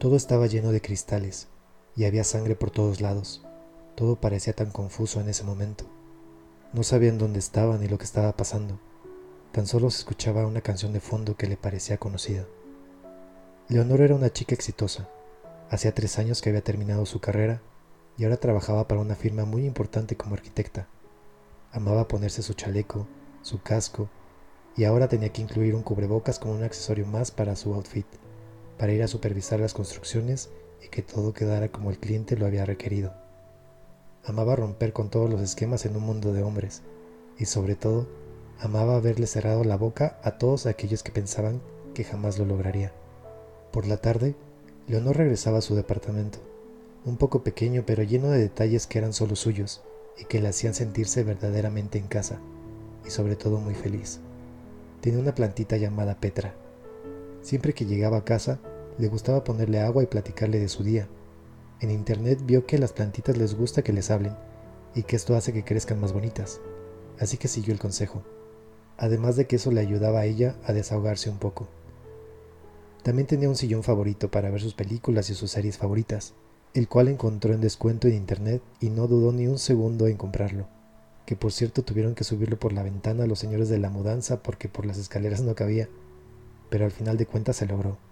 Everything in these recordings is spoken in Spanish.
Todo estaba lleno de cristales y había sangre por todos lados. Todo parecía tan confuso en ese momento. No sabían dónde estaban ni lo que estaba pasando. Tan solo se escuchaba una canción de fondo que le parecía conocida. Leonor era una chica exitosa. Hacía tres años que había terminado su carrera y ahora trabajaba para una firma muy importante como arquitecta. Amaba ponerse su chaleco, su casco, y ahora tenía que incluir un cubrebocas como un accesorio más para su outfit, para ir a supervisar las construcciones y que todo quedara como el cliente lo había requerido. Amaba romper con todos los esquemas en un mundo de hombres, y sobre todo, amaba haberle cerrado la boca a todos aquellos que pensaban que jamás lo lograría. Por la tarde, Leonor regresaba a su departamento, un poco pequeño pero lleno de detalles que eran solo suyos y que le hacían sentirse verdaderamente en casa, y sobre todo muy feliz. Tenía una plantita llamada Petra. Siempre que llegaba a casa, le gustaba ponerle agua y platicarle de su día. En internet vio que a las plantitas les gusta que les hablen y que esto hace que crezcan más bonitas, así que siguió el consejo, además de que eso le ayudaba a ella a desahogarse un poco. También tenía un sillón favorito para ver sus películas y sus series favoritas, el cual encontró en descuento en internet y no dudó ni un segundo en comprarlo, que por cierto tuvieron que subirlo por la ventana los señores de la mudanza porque por las escaleras no cabía, pero al final de cuentas se logró.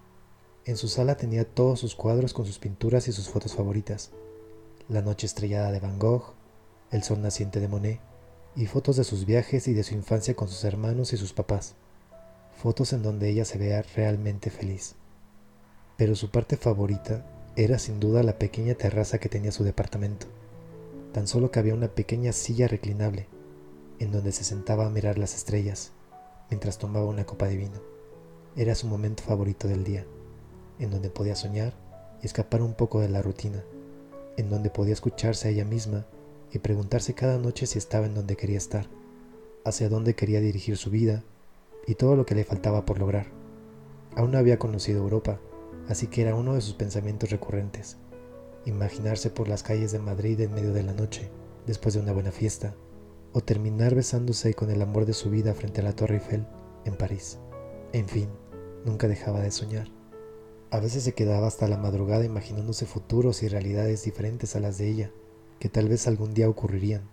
En su sala tenía todos sus cuadros con sus pinturas y sus fotos favoritas. La noche estrellada de Van Gogh, el sol naciente de Monet, y fotos de sus viajes y de su infancia con sus hermanos y sus papás. Fotos en donde ella se vea realmente feliz. Pero su parte favorita era sin duda la pequeña terraza que tenía su departamento. Tan solo cabía una pequeña silla reclinable, en donde se sentaba a mirar las estrellas, mientras tomaba una copa de vino. Era su momento favorito del día en donde podía soñar y escapar un poco de la rutina, en donde podía escucharse a ella misma y preguntarse cada noche si estaba en donde quería estar, hacia dónde quería dirigir su vida y todo lo que le faltaba por lograr. Aún no había conocido Europa, así que era uno de sus pensamientos recurrentes. Imaginarse por las calles de Madrid en medio de la noche, después de una buena fiesta, o terminar besándose con el amor de su vida frente a la Torre Eiffel en París. En fin, nunca dejaba de soñar. A veces se quedaba hasta la madrugada imaginándose futuros y realidades diferentes a las de ella, que tal vez algún día ocurrirían,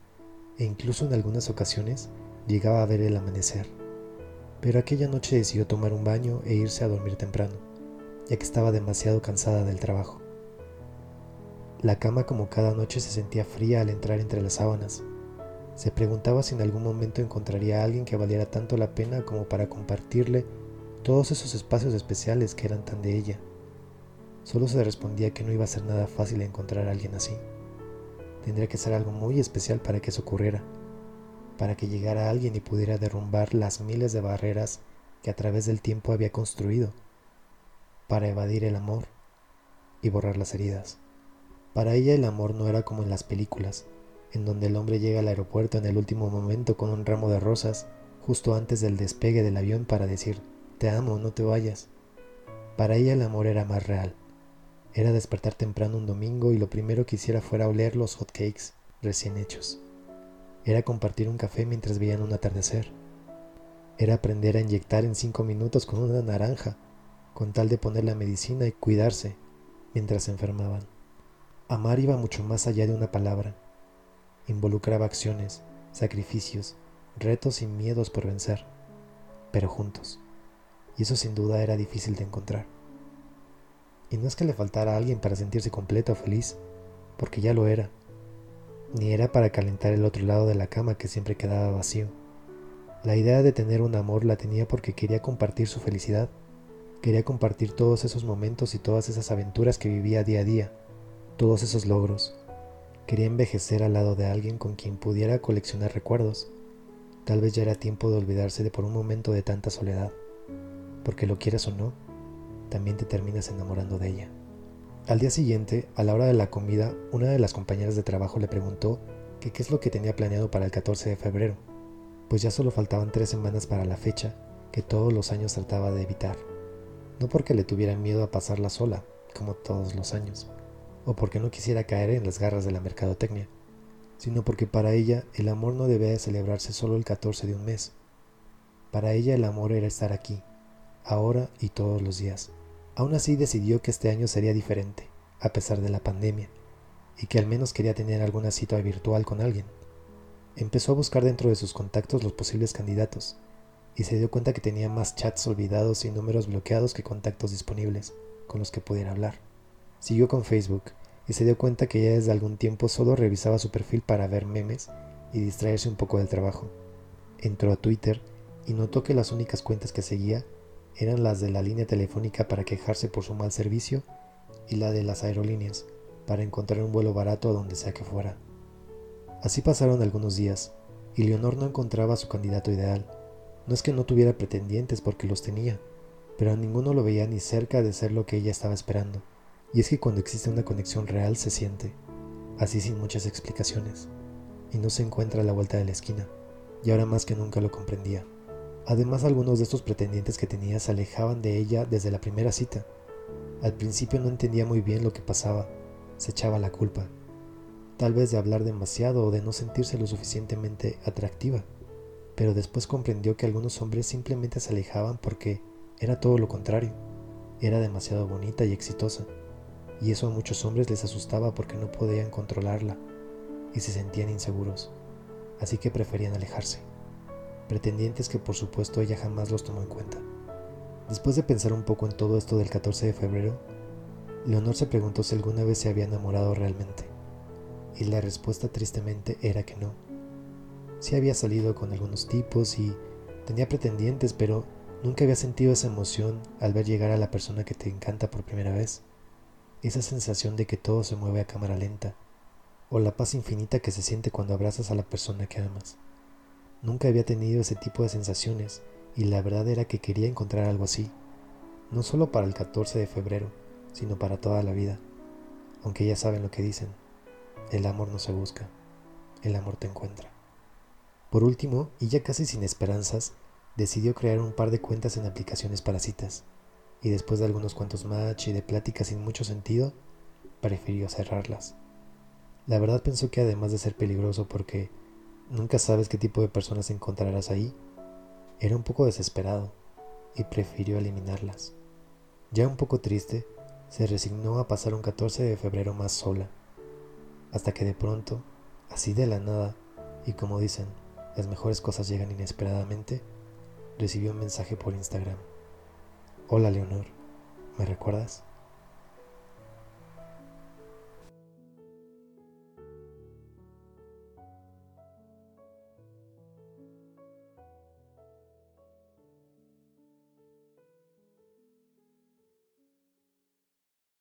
e incluso en algunas ocasiones llegaba a ver el amanecer. Pero aquella noche decidió tomar un baño e irse a dormir temprano, ya que estaba demasiado cansada del trabajo. La cama como cada noche se sentía fría al entrar entre las sábanas. Se preguntaba si en algún momento encontraría alguien que valiera tanto la pena como para compartirle todos esos espacios especiales que eran tan de ella. Solo se respondía que no iba a ser nada fácil encontrar a alguien así. Tendría que ser algo muy especial para que eso ocurriera, para que llegara alguien y pudiera derrumbar las miles de barreras que a través del tiempo había construido, para evadir el amor y borrar las heridas. Para ella el amor no era como en las películas, en donde el hombre llega al aeropuerto en el último momento con un ramo de rosas justo antes del despegue del avión para decir, te amo, no te vayas. Para ella el amor era más real. Era despertar temprano un domingo y lo primero que hiciera fuera oler los hot cakes recién hechos. Era compartir un café mientras veían un atardecer. Era aprender a inyectar en cinco minutos con una naranja, con tal de poner la medicina y cuidarse mientras se enfermaban. Amar iba mucho más allá de una palabra. Involucraba acciones, sacrificios, retos y miedos por vencer, pero juntos y eso sin duda era difícil de encontrar. Y no es que le faltara a alguien para sentirse completo o feliz, porque ya lo era, ni era para calentar el otro lado de la cama que siempre quedaba vacío. La idea de tener un amor la tenía porque quería compartir su felicidad, quería compartir todos esos momentos y todas esas aventuras que vivía día a día, todos esos logros. Quería envejecer al lado de alguien con quien pudiera coleccionar recuerdos. Tal vez ya era tiempo de olvidarse de por un momento de tanta soledad porque lo quieras o no, también te terminas enamorando de ella. Al día siguiente, a la hora de la comida, una de las compañeras de trabajo le preguntó que qué es lo que tenía planeado para el 14 de febrero, pues ya solo faltaban tres semanas para la fecha que todos los años trataba de evitar. No porque le tuviera miedo a pasarla sola, como todos los años, o porque no quisiera caer en las garras de la mercadotecnia, sino porque para ella el amor no debía de celebrarse solo el 14 de un mes. Para ella el amor era estar aquí, ahora y todos los días, Aún así decidió que este año sería diferente, a pesar de la pandemia, y que al menos quería tener alguna cita virtual con alguien. Empezó a buscar dentro de sus contactos los posibles candidatos, y se dio cuenta que tenía más chats olvidados y números bloqueados que contactos disponibles con los que pudiera hablar. Siguió con Facebook y se dio cuenta que ya desde algún tiempo solo revisaba su perfil para ver memes y distraerse un poco del trabajo. Entró a Twitter y notó que las únicas cuentas que seguía eran las de la línea telefónica para quejarse por su mal servicio y la de las aerolíneas para encontrar un vuelo barato a donde sea que fuera. Así pasaron algunos días, y Leonor no encontraba a su candidato ideal. No es que no tuviera pretendientes porque los tenía, pero a ninguno lo veía ni cerca de ser lo que ella estaba esperando. Y es que cuando existe una conexión real se siente, así sin muchas explicaciones, y no se encuentra a la vuelta de la esquina, y ahora más que nunca lo comprendía. Además algunos de estos pretendientes que tenía se alejaban de ella desde la primera cita. Al principio no entendía muy bien lo que pasaba, se echaba la culpa, tal vez de hablar demasiado o de no sentirse lo suficientemente atractiva, pero después comprendió que algunos hombres simplemente se alejaban porque era todo lo contrario, era demasiado bonita y exitosa, y eso a muchos hombres les asustaba porque no podían controlarla. Y se sentían inseguros, así que preferían alejarse pretendientes que por supuesto ella jamás los tomó en cuenta. Después de pensar un poco en todo esto del 14 de febrero, Leonor se preguntó si alguna vez se había enamorado realmente, y la respuesta tristemente era que no. Sí había salido con algunos tipos y tenía pretendientes, pero nunca había sentido esa emoción al ver llegar a la persona que te encanta por primera vez, esa sensación de que todo se mueve a cámara lenta, o la paz infinita que se siente cuando abrazas a la persona que amas. Nunca había tenido ese tipo de sensaciones y la verdad era que quería encontrar algo así, no solo para el 14 de febrero, sino para toda la vida. Aunque ya saben lo que dicen, el amor no se busca, el amor te encuentra. Por último, y ya casi sin esperanzas, decidió crear un par de cuentas en aplicaciones para citas, y después de algunos cuantos match y de pláticas sin mucho sentido, prefirió cerrarlas. La verdad pensó que además de ser peligroso porque Nunca sabes qué tipo de personas encontrarás ahí. Era un poco desesperado y prefirió eliminarlas. Ya un poco triste, se resignó a pasar un 14 de febrero más sola, hasta que de pronto, así de la nada, y como dicen, las mejores cosas llegan inesperadamente, recibió un mensaje por Instagram. Hola Leonor, ¿me recuerdas?